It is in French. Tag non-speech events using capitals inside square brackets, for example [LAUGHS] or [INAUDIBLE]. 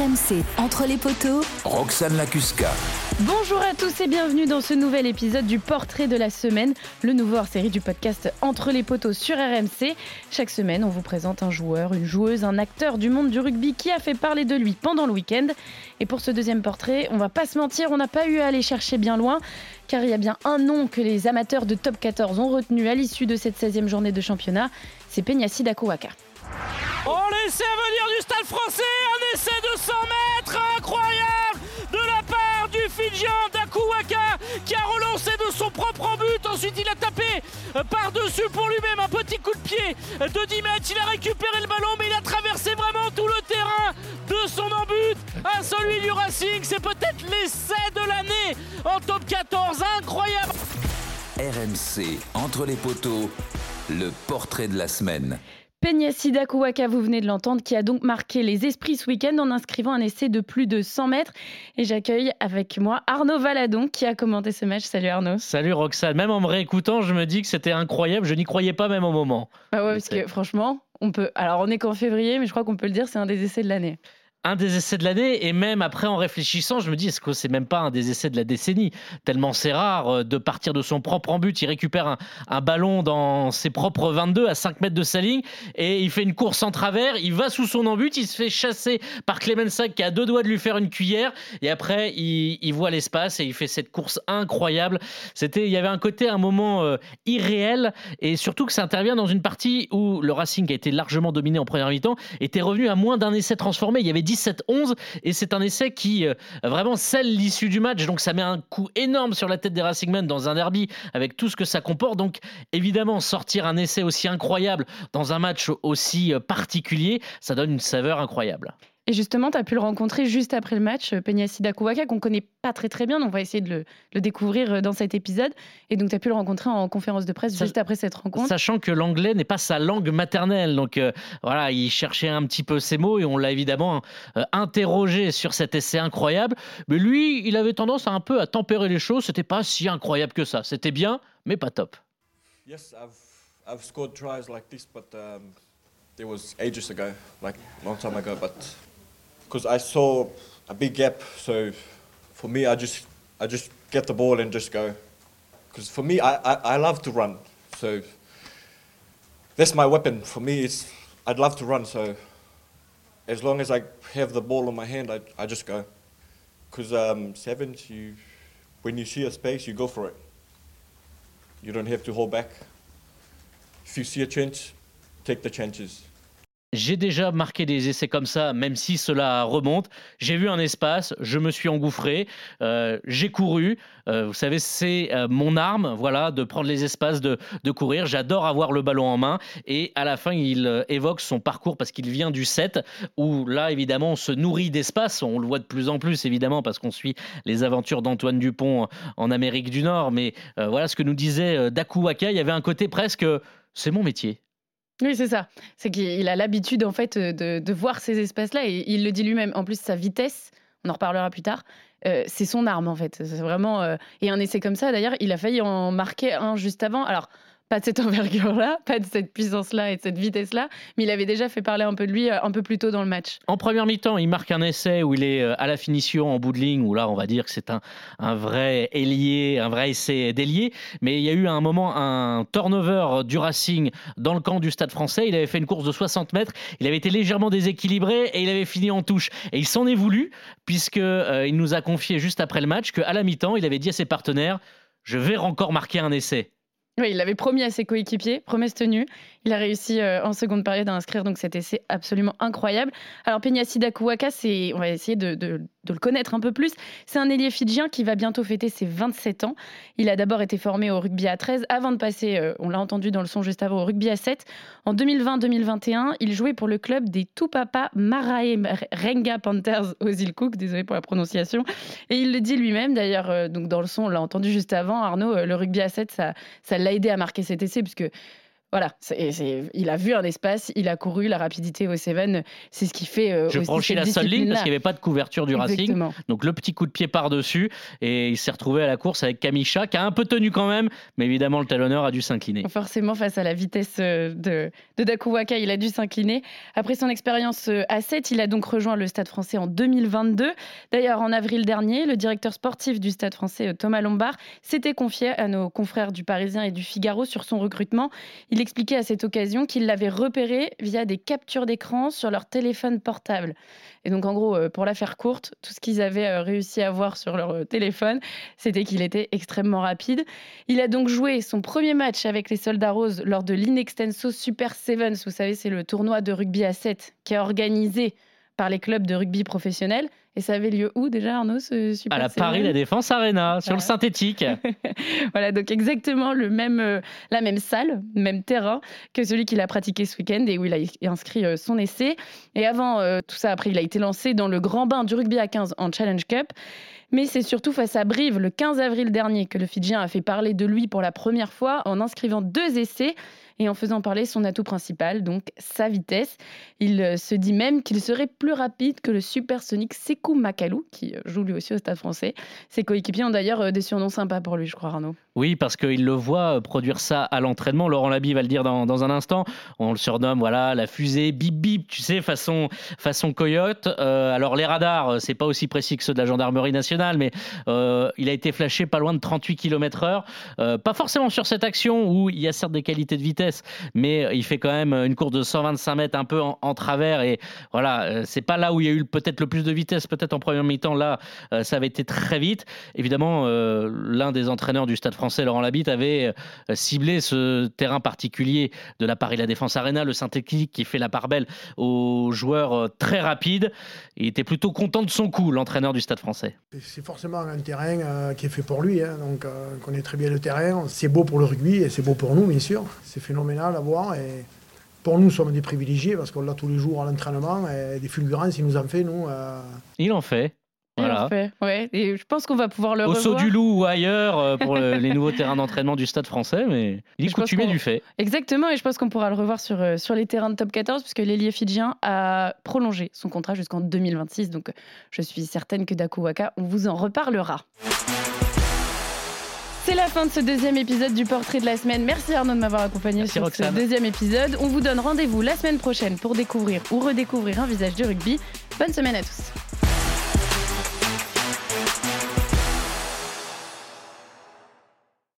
RMC, entre les poteaux, Roxane Lacusca. Bonjour à tous et bienvenue dans ce nouvel épisode du Portrait de la semaine, le nouveau hors-série du podcast Entre les poteaux sur RMC. Chaque semaine, on vous présente un joueur, une joueuse, un acteur du monde du rugby qui a fait parler de lui pendant le week-end. Et pour ce deuxième portrait, on va pas se mentir, on n'a pas eu à aller chercher bien loin, car il y a bien un nom que les amateurs de Top 14 ont retenu à l'issue de cette 16e journée de championnat, c'est Peñassi Dakuwaka. On laissait venir du stade français par-dessus pour lui-même un petit coup de pied de 10 mètres. Il a récupéré le ballon, mais il a traversé vraiment tout le terrain de son embut à celui du Racing. C'est peut-être l'essai de l'année en top 14. Incroyable. RMC, entre les poteaux, le portrait de la semaine. Peñassi Dakuwaka, vous venez de l'entendre, qui a donc marqué les esprits ce week-end en inscrivant un essai de plus de 100 mètres. Et j'accueille avec moi Arnaud Valadon qui a commenté ce match. Salut Arnaud. Salut Roxane. Même en me réécoutant, je me dis que c'était incroyable. Je n'y croyais pas même au moment. Bah ouais, parce que franchement, on peut. Alors on est qu'en février, mais je crois qu'on peut le dire, c'est un des essais de l'année un des essais de l'année et même après en réfléchissant je me dis est-ce que c'est même pas un des essais de la décennie? Tellement c'est rare euh, de partir de son propre but. Il récupère un, ballon dans ses propres 22 à 5 mètres de sa ligne et il fait une course en travers. Il va sous son embut il se fait chasser par Clemensac qui a deux doigts de lui faire une cuillère et après il, voit l'espace et il fait cette course incroyable. C'était il y avait un côté un moment euh, irréel et surtout que ça intervient dans une partie où le Racing a été largement dominé en première mi-temps était revenu à moins d'un essai transformé. Il y avait 17-11 et c'est un essai qui euh, vraiment scelle l'issue du match. Donc ça met un coup énorme sur la tête des Racingmen dans un derby avec tout ce que ça comporte. Donc évidemment, sortir un essai aussi incroyable dans un match aussi euh, particulier, ça donne une saveur incroyable. Et justement, tu as pu le rencontrer juste après le match, euh, Peñassi Dakuwaka, qu'on connaît pas très très bien, donc on va essayer de le, découvrir euh, dans cet épisode. Et donc, tu as pu le rencontrer en conférence de presse juste après cette rencontre. Sachant que l'anglais n'est pas sa langue maternelle. Donc euh, voilà, il cherchait un petit peu ses mots et on l'a évidemment interrogé sur cet essai incroyable. Mais lui, il avait tendance à un peu à tempérer les choses. C'était pas si incroyable que ça. C'était bien, mais pas top. Yes, I've, I've scored tries like this, but um, it was ages ago, like long time ago. But because I saw a big gap. So for me, I just I just get the ball and just go. Because for me, I, I, I love to run. So that's my weapon. For me, it's I'd love to run. So as long as I have the ball in my hand, I, I just go. Because um, sevens, you when you see a space, you go for it. You don't have to hold back. If you see a chance, take the chances. J'ai déjà marqué des essais comme ça, même si cela remonte. J'ai vu un espace, je me suis engouffré, euh, j'ai couru. Euh, vous savez, c'est euh, mon arme, voilà, de prendre les espaces, de, de courir. J'adore avoir le ballon en main. Et à la fin, il évoque son parcours parce qu'il vient du 7, où là, évidemment, on se nourrit d'espace. On le voit de plus en plus, évidemment, parce qu'on suit les aventures d'Antoine Dupont en Amérique du Nord. Mais voilà ce que nous disait Dakuwaka. Il y avait un côté presque, c'est mon métier. Oui, c'est ça. C'est qu'il a l'habitude en fait de, voir ces espaces-là et il le dit lui-même. En plus, sa vitesse, on en reparlera plus tard, euh, c'est son arme en fait. C'est vraiment euh, et un essai comme ça. D'ailleurs, il a failli en marquer un juste avant. Alors pas de cette envergure-là, pas de cette puissance-là et de cette vitesse-là, mais il avait déjà fait parler un peu de lui euh, un peu plus tôt dans le match. En première mi-temps, il marque un essai où il est euh, à la finition en bout de ligne, où là, on va dire que c'est un, un vrai ailier, un vrai essai d'ailier, mais il y a eu à un moment un turnover du Racing dans le camp du Stade français. Il avait fait une course de 60 mètres, il avait été légèrement déséquilibré et il avait fini en touche. Et il s'en est voulu, puisqu'il euh, il nous a confié juste après le match qu'à la mi-temps, il avait dit à ses partenaires Je vais encore marquer un essai. Il l'avait promis à ses coéquipiers, promesse tenue. Il a réussi euh, en seconde période à inscrire donc cet essai absolument incroyable. Alors Peñassi Dakuwaka, c'est, on va essayer de, le connaître un peu plus. C'est un ailier fidjien qui va bientôt fêter ses 27 ans. Il a d'abord été formé au rugby à 13 avant de passer, euh, on l'a entendu dans le son juste avant, au rugby à 7. En 2020-2021, il jouait pour le club des Tupapa Marae Renga Panthers aux îles Cook, désolé pour la prononciation. Et il le dit lui-même d'ailleurs, euh, donc dans le son, on l'a entendu juste avant, Arnaud, le rugby à 7, ça, ça l'a aidé à marquer cet essai puisque Voilà, c'est- c'est- il a vu un espace, il a couru, la rapidité au Seven, c'est ce qui fait. euh, Je franchis la seule ligne parce qu'il n'y avait pas de couverture du Racing. Donc le petit coup de pied par-dessus et il s'est retrouvé à la course avec Kamisha qui a un peu tenu quand même, mais évidemment le talonneur a dû s'incliner. Forcément, face à la vitesse euh, de, de Dakuwaka, il a dû s'incliner. Après son expérience euh, à 7, il a donc rejoint le Stade français en 2022. D'ailleurs, en avril dernier, le directeur sportif du Stade français, euh, Thomas Lombard, s'était confié à nos confrères du Parisien et du Figaro sur son recrutement. Il expliquait à cette occasion qu'il l'avait repéré via des captures d'écran sur leur téléphone portable. Et donc, en gros, euh, pour la faire courte, tout ce qu'ils avaient euh, réussi à voir sur leur euh, téléphone, c'était qu'il était extrêmement rapide. Il a donc joué son premier match avec les Soldats Roses lors de l'Inextenso Super Sevens. Vous savez, c'est le tournoi de rugby à 7 qui est organisé par les clubs de rugby professionnels. Et ça avait lieu où déjà, Arnaud, ce Super À la Paris La Défense Arena, sur le synthétique. [LAUGHS] Voilà, donc exactement le même, euh, la même salle, même terrain que celui qu'il a pratiqué ce week-end et où il a inscrit euh, son essai. Et avant euh, tout ça, après, il a été lancé dans le grand bain du rugby à 15 en Challenge Cup. Mais c'est surtout face à Brive, le 15 avril dernier, que le Fidjien a fait parler de lui pour la première fois en inscrivant deux essais et en faisant parler son atout principal, donc sa vitesse. Il euh, se dit même qu'il serait plus rapide que le supersonique Sekou Makalou, qui euh, joue lui aussi au Stade français. Ses coéquipiers ont d'ailleurs euh, des surnoms sympas pour lui, je crois, Arnaud. Oui, parce qu'il le voit produire ça à l'entraînement. Laurent Labi va le dire dans, un instant. On le surnomme, voilà, la fusée bip bip, tu sais, façon, façon coyote. Alors, les radars, c'est pas aussi précis que ceux de la gendarmerie nationale, mais euh, il a été flashé pas loin de 38 km/h. Euh, pas forcément sur cette action où il y a certes des qualités de vitesse, mais il fait quand même une course de 125 mètres un peu en, travers. Et voilà, euh, c'est pas là où il y a eu peut-être le plus de vitesse, peut-être en première mi-temps. Là, euh, ça avait été très vite. Évidemment, euh, l'un des entraîneurs du Stade français, Laurent Labitte, avait euh, ciblé ce terrain particulier de la Paris La Défense Arena, le synthétique qui fait la part belle aux joueurs euh, très rapides. Il était plutôt content de son coup, l'entraîneur du Stade français. C'est- forcément un terrain euh, qui est fait pour lui, hein, donc euh, on connaît très bien le terrain. C'est beau pour le rugby et c'est beau pour nous, bien sûr. C'est phénoménal à voir et pour nous, nous sommes des privilégiés parce qu'on l'a tous les jours à l'entraînement et des fulgurances, il nous en fait, nous. euh, Il en fait. Fait, ouais. Et je pense qu'on va pouvoir le Au revoir. saut du loup ou ailleurs euh, pour le- les nouveaux terrains d'entraînement du Stade français, mais il est coutumier du fait. Exactement, et je pense qu'on pourra le revoir sur, euh, sur les terrains de top 14, puisque l'ailier fidjien a prolongé son contrat jusqu'en 2026. Donc, je suis certaine que Daku Waka, on vous en reparlera. C'est la fin de ce deuxième épisode du Portrait de la semaine. Merci Arnaud de m'avoir accompagné Merci, sur Roxane. ce deuxième épisode. On vous donne rendez-vous la semaine prochaine pour découvrir ou redécouvrir un visage du rugby. Bonne semaine à tous.